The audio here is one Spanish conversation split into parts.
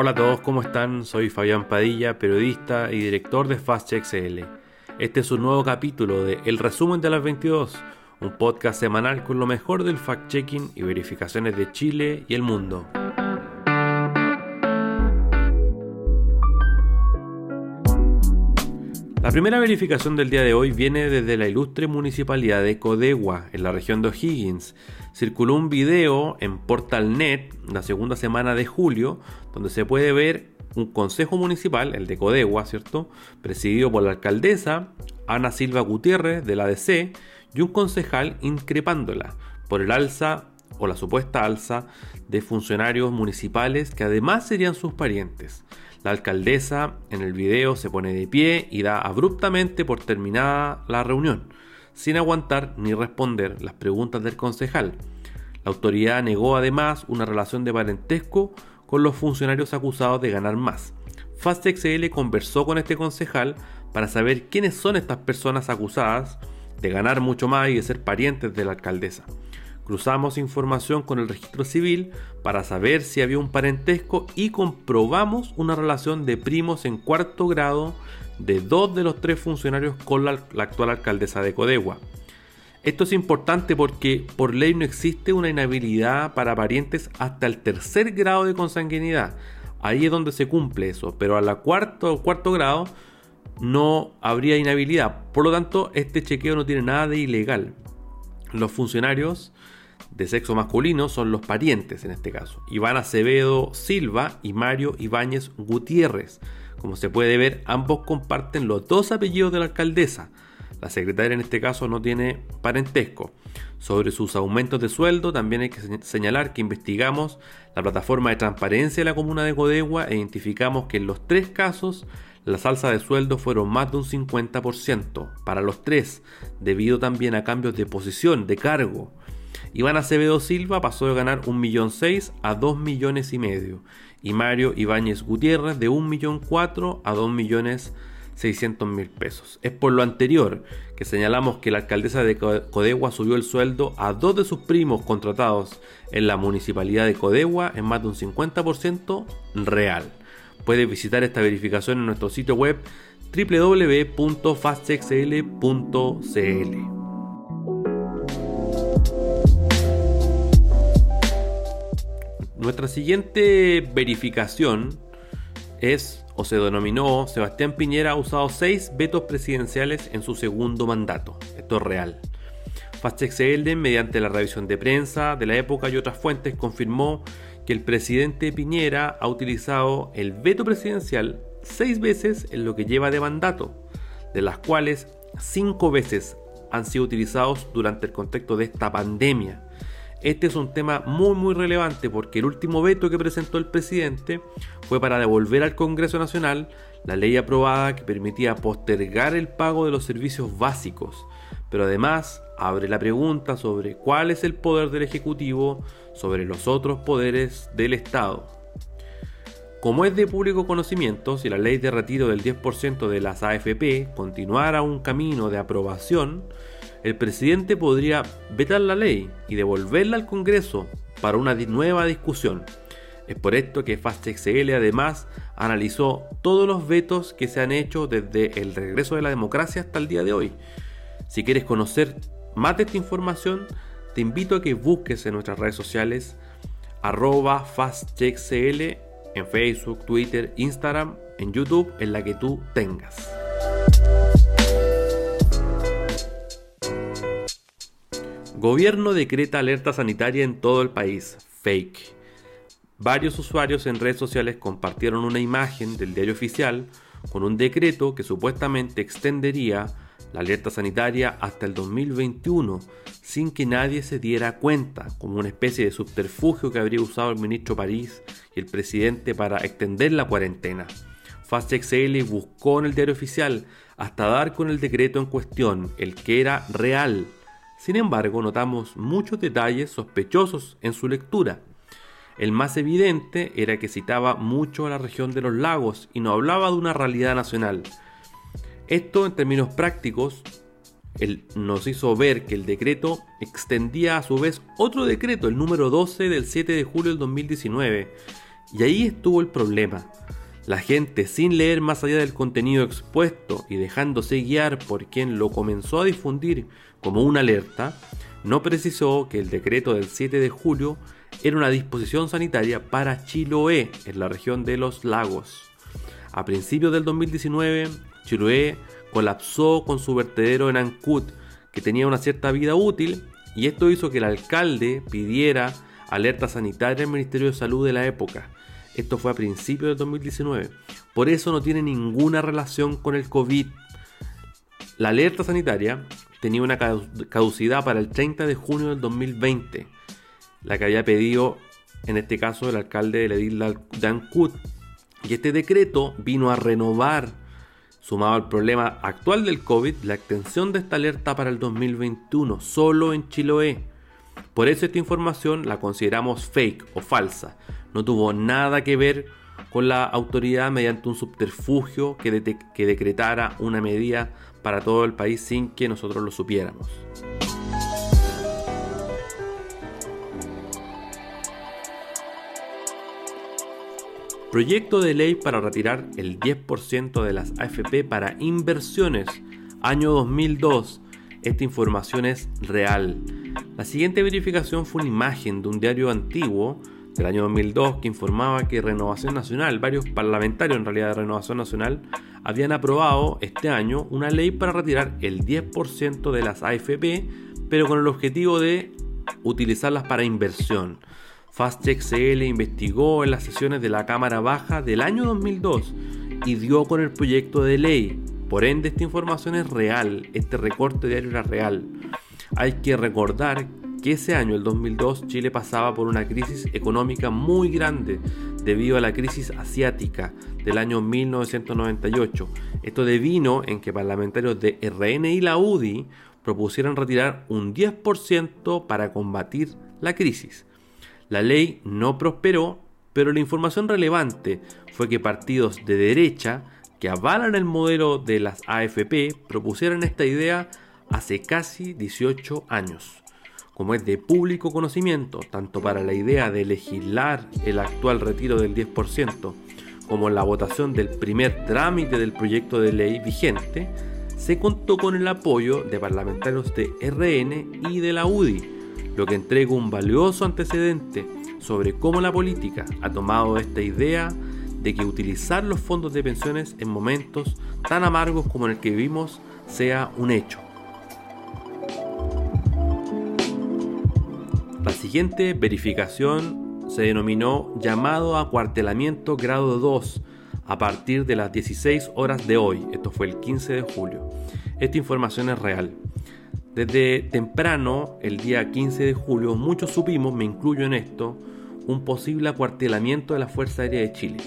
Hola a todos, ¿cómo están? Soy Fabián Padilla, periodista y director de FastCheckCL. Este es un nuevo capítulo de El Resumen de las 22, un podcast semanal con lo mejor del fact-checking y verificaciones de Chile y el mundo. La primera verificación del día de hoy viene desde la ilustre municipalidad de Codegua, en la región de O'Higgins. Circuló un video en Portalnet la segunda semana de julio, donde se puede ver un consejo municipal, el de Codegua, ¿cierto? Presidido por la alcaldesa Ana Silva Gutiérrez de la ADC y un concejal increpándola por el alza o la supuesta alza de funcionarios municipales que además serían sus parientes. La alcaldesa en el video se pone de pie y da abruptamente por terminada la reunión, sin aguantar ni responder las preguntas del concejal. La autoridad negó además una relación de parentesco con los funcionarios acusados de ganar más. FastXL conversó con este concejal para saber quiénes son estas personas acusadas de ganar mucho más y de ser parientes de la alcaldesa. Cruzamos información con el registro civil para saber si había un parentesco y comprobamos una relación de primos en cuarto grado de dos de los tres funcionarios con la, actual alcaldesa de Codegua. Esto es importante porque por ley no existe una inhabilidad para parientes hasta el tercer grado de consanguinidad. Ahí es donde se cumple eso, pero a la cuarto, cuarto grado no habría inhabilidad. Por lo tanto, este chequeo no tiene nada de ilegal. Los funcionarios de sexo masculino son los parientes en este caso. Iván Acevedo Silva y Mario Ibáñez Gutiérrez. Como se puede ver, ambos comparten los dos apellidos de la alcaldesa. La secretaria en este caso no tiene parentesco. Sobre sus aumentos de sueldo también hay que señalar que investigamos la plataforma de transparencia de la comuna de Codegua e identificamos que en los tres casos las alzas de sueldo fueron más de un 50% para los tres, debido también a cambios de posición, de cargo. Iván Acevedo Silva pasó de ganar 1.600.000 a 2 millones y medio. Y Mario Ibáñez Gutiérrez de 1.400.000 a 2.600.000 pesos. Es por lo anterior que señalamos que la alcaldesa de Codegua subió el sueldo a dos de sus primos contratados en la municipalidad de Codegua en más de un 50% real. Puede visitar esta verificación en nuestro sitio web www.fastxl.cl. Nuestra siguiente verificación es, o se denominó, Sebastián Piñera ha usado seis vetos presidenciales en su segundo mandato. Esto es real. FastXL, mediante la revisión de prensa de la época y otras fuentes, confirmó que el presidente Piñera ha utilizado el veto presidencial seis veces en lo que lleva de mandato, de las cuales cinco veces han sido utilizados durante el contexto de esta pandemia este es un tema muy muy relevante porque el último veto que presentó el presidente fue para devolver al Congreso Nacional la ley aprobada que permitía postergar el pago de los servicios básicos, pero además abre la pregunta sobre cuál es el poder del Ejecutivo sobre los otros poderes del Estado. Como es de público conocimiento, si la ley de retiro del 10% de las AFP continuara un camino de aprobación, el presidente podría vetar la ley y devolverla al Congreso para una nueva discusión. Es por esto que FastXL además analizó todos los vetos que se han hecho desde el regreso de la democracia hasta el día de hoy. Si quieres conocer más de esta información, te invito a que busques en nuestras redes sociales arroba en Facebook, Twitter, Instagram, en YouTube, en la que tú tengas. Gobierno decreta alerta sanitaria en todo el país. Fake. Varios usuarios en redes sociales compartieron una imagen del diario oficial con un decreto que supuestamente extendería la alerta sanitaria hasta el 2021 sin que nadie se diera cuenta, como una especie de subterfugio que habría usado el ministro París y el presidente para extender la cuarentena. FastXL buscó en el diario oficial hasta dar con el decreto en cuestión, el que era real, sin embargo, notamos muchos detalles sospechosos en su lectura. El más evidente era que citaba mucho a la región de los lagos y no hablaba de una realidad nacional. Esto en términos prácticos nos hizo ver que el decreto extendía a su vez otro decreto, el número 12 del 7 de julio del 2019, Y ahí estuvo el problema. La gente, sin leer más allá del contenido expuesto y dejándose guiar por quien lo comenzó a difundir como una alerta, no precisó que el decreto del 7 de julio era una disposición sanitaria para Chiloé, en la región de los lagos. A principios del 2019, Chiloé colapsó con su vertedero en Ancud, que tenía una cierta vida útil, y esto hizo que el alcalde pidiera alerta sanitaria al Ministerio de Salud de la época. Esto fue a principios del 2019. Por eso no tiene ninguna relación con el COVID. La alerta sanitaria tenía una caducidad para el 30 de junio del 2020, la que había pedido en este caso el alcalde de la isla de Ancud. Y este decreto vino a renovar Sumado al problema actual del COVID, la extensión de esta alerta para el 2021 solo en Chiloé. Por eso esta información la consideramos fake o falsa. No tuvo nada que ver con la autoridad mediante un subterfugio que, que decretara una medida para todo el país sin que nosotros lo supiéramos. Proyecto de ley para retirar el 10% de las AFP para inversiones. Año 2002. Esta información es real. La siguiente verificación fue una imagen de un diario antiguo del año 2002 que informaba que Renovación Nacional, varios parlamentarios en realidad de Renovación Nacional, habían aprobado este año una ley para retirar el 10% de las AFP, pero con el objetivo de utilizarlas para inversión. FastCheck CL investigó en las sesiones de la Cámara Baja del año 2002 y dio con el proyecto de ley. Por ende, esta información es real, este recorte diario era real. Hay que recordar que ese año, el 2002, Chile pasaba por una crisis económica muy grande debido a la crisis asiática del año 1998. Esto devino en que parlamentarios de RN y la UDI propusieran retirar un 10% para combatir la crisis. La ley no prosperó, pero la información relevante fue que partidos de derecha que avalan el modelo de las AFP propusieron esta idea hace casi 18 años. Como es de público conocimiento, tanto para la idea de legislar el actual retiro del 10%, como la votación del primer trámite del proyecto de ley vigente, se contó con el apoyo de parlamentarios de RN y de la UDI, lo que entrega un valioso antecedente sobre cómo la política ha tomado esta idea de que utilizar los fondos de pensiones en momentos tan amargos como el que vivimos sea un hecho. La siguiente verificación se denominó llamado a cuartelamiento grado 2 a partir de las 16 horas de hoy, esto fue el 15 de julio. Esta información es real. Desde temprano, el día 15 de julio, muchos supimos, me incluyo en esto, un posible acuartelamiento de la Fuerza Aérea de Chile.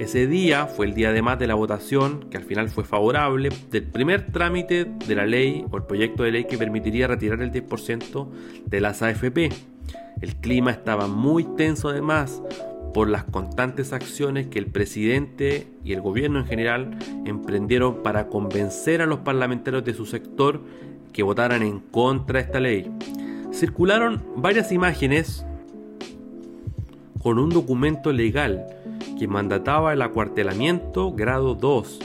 Ese día fue el día además de la votación, que al final fue favorable, del primer trámite de la ley o el proyecto de ley que permitiría retirar el 10% de las AFP. El clima estaba muy tenso además por las constantes acciones que el presidente y el gobierno en general emprendieron para convencer a los parlamentarios de su sector que votaran en contra de esta ley. Circularon varias imágenes con un documento legal que mandataba el acuartelamiento grado 2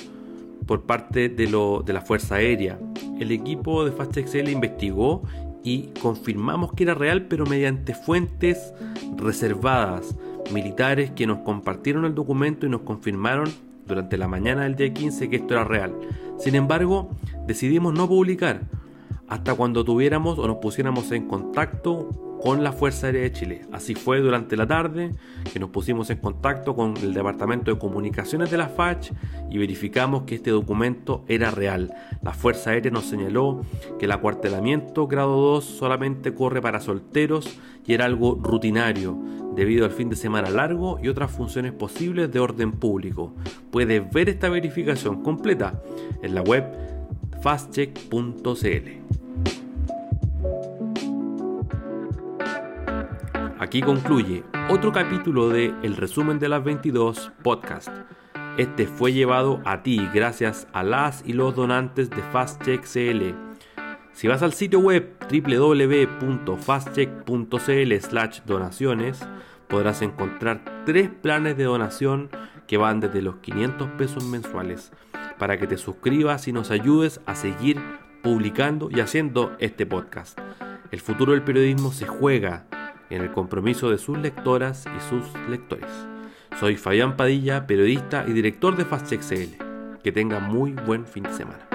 por parte de, lo, de la Fuerza Aérea. El equipo de FastExcel investigó y confirmamos que era real, pero mediante fuentes reservadas, militares que nos compartieron el documento y nos confirmaron durante la mañana del día 15 que esto era real. Sin embargo, decidimos no publicar hasta cuando tuviéramos o nos pusiéramos en contacto con la Fuerza Aérea de Chile. Así fue durante la tarde que nos pusimos en contacto con el Departamento de Comunicaciones de la FACH y verificamos que este documento era real. La Fuerza Aérea nos señaló que el acuartelamiento grado 2 solamente corre para solteros y era algo rutinario debido al fin de semana largo y otras funciones posibles de orden público. Puedes ver esta verificación completa en la web fastcheck.cl. Aquí concluye otro capítulo de El resumen de las 22 podcast. Este fue llevado a ti gracias a las y los donantes de FastCheck CL. Si vas al sitio web www.fastcheck.cl/donaciones, podrás encontrar tres planes de donación que van desde los 500 pesos mensuales para que te suscribas y nos ayudes a seguir publicando y haciendo este podcast. El futuro del periodismo se juega en el compromiso de sus lectoras y sus lectores. Soy Fabián Padilla, periodista y director de FastCheckCL. Que tenga muy buen fin de semana.